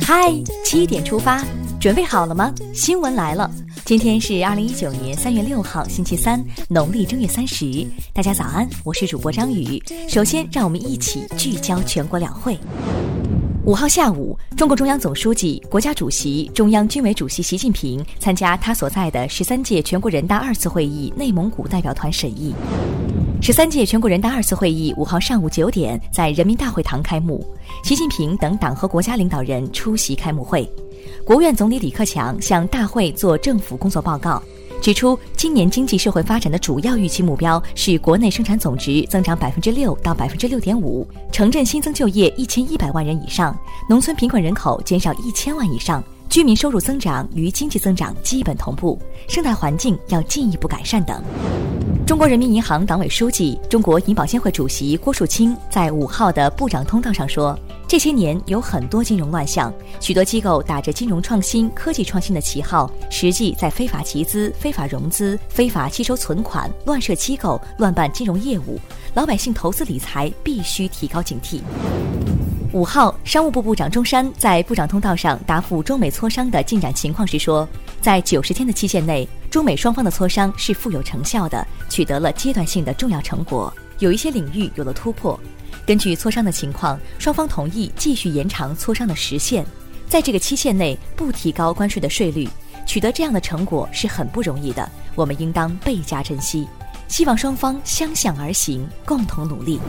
嗨，七点出发，准备好了吗？新闻来了，今天是二零一九年三月六号，星期三，农历正月三十。大家早安，我是主播张宇。首先，让我们一起聚焦全国两会。五号下午，中共中央总书记、国家主席、中央军委主席习近平参加他所在的十三届全国人大二次会议内蒙古代表团审议。十三届全国人大二次会议五号上午九点在人民大会堂开幕，习近平等党和国家领导人出席开幕会。国务院总理李克强向大会作政府工作报告，指出今年经济社会发展的主要预期目标是国内生产总值增长百分之六到百分之六点五，城镇新增就业一千一百万人以上，农村贫困人口减少一千万以上，居民收入增长与经济增长基本同步，生态环境要进一步改善等。中国人民银行党委书记、中国银保监会主席郭树清在五号的部长通道上说：“这些年有很多金融乱象，许多机构打着金融创新、科技创新的旗号，实际在非法集资、非法融资、非法吸收存款、乱设机构、乱办金融业务。老百姓投资理财必须提高警惕。”五号，商务部部长钟山在部长通道上答复中美磋商的进展情况时说，在九十天的期限内，中美双方的磋商是富有成效的，取得了阶段性的重要成果，有一些领域有了突破。根据磋商的情况，双方同意继续延长磋商的时限，在这个期限内不提高关税的税率。取得这样的成果是很不容易的，我们应当倍加珍惜。希望双方相向而行，共同努力。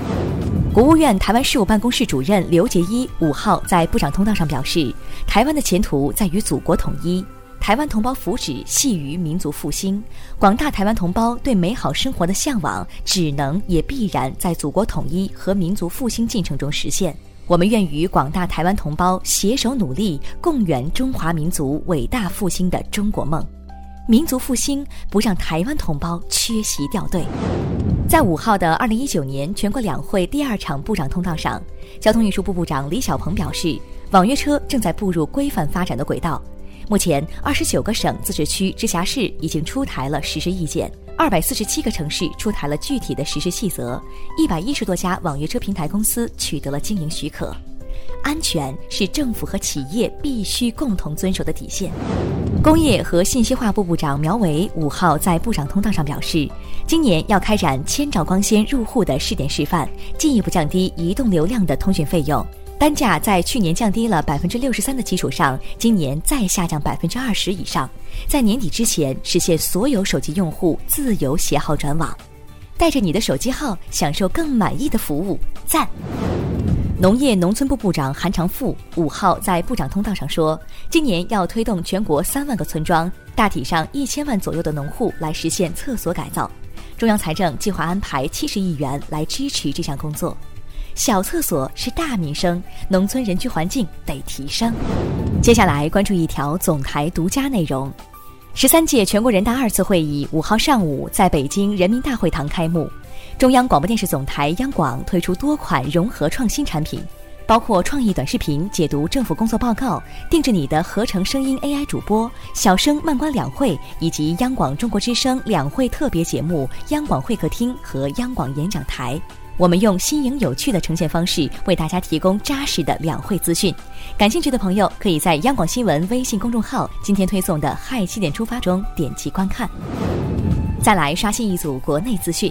国务院台湾事务办公室主任刘杰一五号在部长通道上表示，台湾的前途在于祖国统一，台湾同胞福祉系于民族复兴。广大台湾同胞对美好生活的向往，只能也必然在祖国统一和民族复兴进程中实现。我们愿与广大台湾同胞携手努力，共圆中华民族伟大复兴的中国梦。民族复兴不让台湾同胞缺席掉队。在五号的二零一九年全国两会第二场部长通道上，交通运输部部长李小鹏表示，网约车正在步入规范发展的轨道。目前，二十九个省、自治区、直辖市已经出台了实施意见，二百四十七个城市出台了具体的实施细则，一百一十多家网约车平台公司取得了经营许可。安全是政府和企业必须共同遵守的底线。工业和信息化部部长苗圩五号在部长通道上表示，今年要开展千兆光纤入户的试点示范，进一步降低移动流量的通讯费用。单价在去年降低了百分之六十三的基础上，今年再下降百分之二十以上，在年底之前实现所有手机用户自由携号转网，带着你的手机号享受更满意的服务，赞！农业农村部部长韩长赋五号在部长通道上说，今年要推动全国三万个村庄，大体上一千万左右的农户来实现厕所改造。中央财政计划安排七十亿元来支持这项工作。小厕所是大民生，农村人居环境得提升。接下来关注一条总台独家内容：十三届全国人大二次会议五号上午在北京人民大会堂开幕。中央广播电视总台央广推出多款融合创新产品，包括创意短视频解读政府工作报告、定制你的合成声音 AI 主播、小生慢观两会，以及央广中国之声两会特别节目《央广会客厅》和央广演讲台。我们用新颖有趣的呈现方式，为大家提供扎实的两会资讯。感兴趣的朋友，可以在央广新闻微信公众号今天推送的“嗨七点出发”中点击观看。再来刷新一组国内资讯。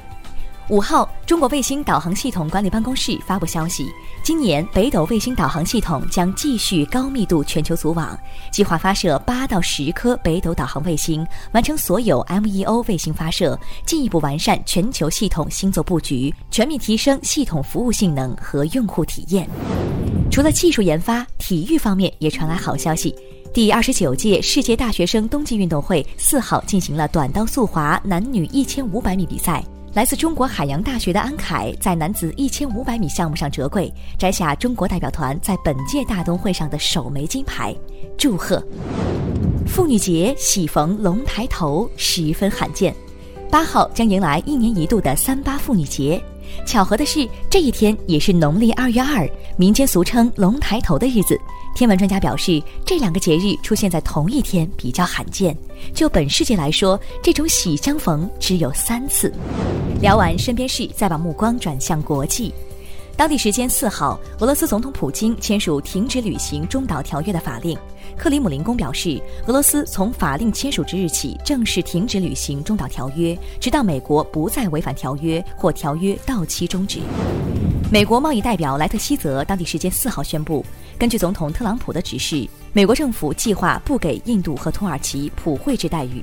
五号，中国卫星导航系统管理办公室发布消息，今年北斗卫星导航系统将继续高密度全球组网，计划发射八到十颗北斗导航卫星，完成所有 MEO 卫星发射，进一步完善全球系统星座布局，全面提升系统服务性能和用户体验。除了技术研发，体育方面也传来好消息，第二十九届世界大学生冬季运动会四号进行了短道速滑男女一千五百米比赛。来自中国海洋大学的安凯在男子一千五百米项目上折桂，摘下中国代表团在本届大冬会上的首枚金牌，祝贺！妇女节喜逢龙抬头，十分罕见。八号将迎来一年一度的三八妇女节。巧合的是，这一天也是农历二月二，民间俗称“龙抬头”的日子。天文专家表示，这两个节日出现在同一天比较罕见。就本世纪来说，这种喜相逢只有三次。聊完身边事，再把目光转向国际。当地时间四号，俄罗斯总统普京签署停止履行中导条约的法令。克里姆林宫表示，俄罗斯从法令签署之日起正式停止履行中导条约，直到美国不再违反条约或条约到期终止。美国贸易代表莱特希泽当地时间四号宣布，根据总统特朗普的指示，美国政府计划不给印度和土耳其普惠制待遇。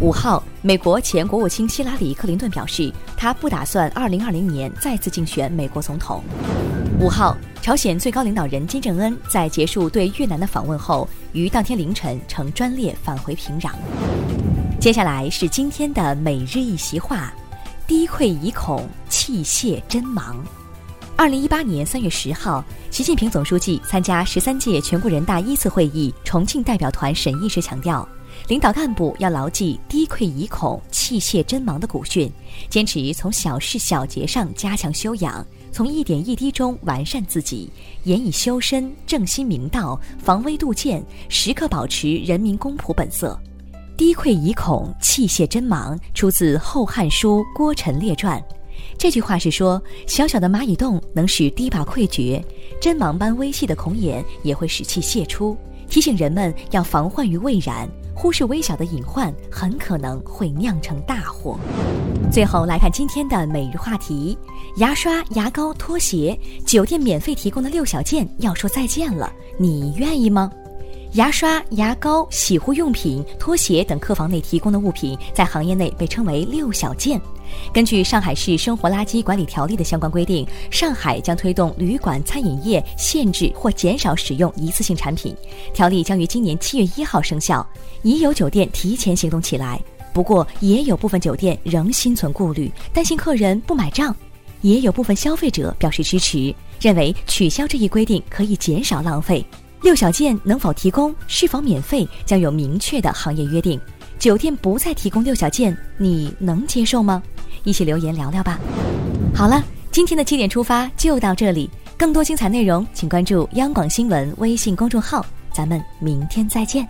五号，美国前国务卿希拉里·克林顿表示，他不打算2020年再次竞选美国总统。五号，朝鲜最高领导人金正恩在结束对越南的访问后，于当天凌晨乘专列返回平壤。接下来是今天的每日一席话：低愧以恐，气泄真芒。二零一八年三月十号，习近平总书记参加十三届全国人大一次会议重庆代表团审议时强调。领导干部要牢记“低愧以恐，器械真忙”的古训，坚持从小事小节上加强修养，从一点一滴中完善自己，严以修身，正心明道，防微杜渐，时刻保持人民公仆本色。“低愧以恐，器械真忙”出自《后汉书·郭陈列传》。这句话是说，小小的蚂蚁洞能使堤坝溃决，针芒般微细的孔眼也会使气泄出，提醒人们要防患于未然。忽视微小的隐患，很可能会酿成大祸。最后来看今天的每日话题：牙刷、牙膏、拖鞋，酒店免费提供的六小件要说再见了，你愿意吗？牙刷、牙膏、洗护用品、拖鞋等客房内提供的物品，在行业内被称为“六小件”。根据上海市生活垃圾管理条例的相关规定，上海将推动旅馆、餐饮业限制或减少使用一次性产品。条例将于今年七月一号生效。已有酒店提前行动起来，不过也有部分酒店仍心存顾虑，担心客人不买账。也有部分消费者表示支持，认为取消这一规定可以减少浪费。六小件能否提供，是否免费，将有明确的行业约定。酒店不再提供六小件，你能接受吗？一起留言聊聊吧。好了，今天的七点出发就到这里，更多精彩内容请关注央广新闻微信公众号，咱们明天再见。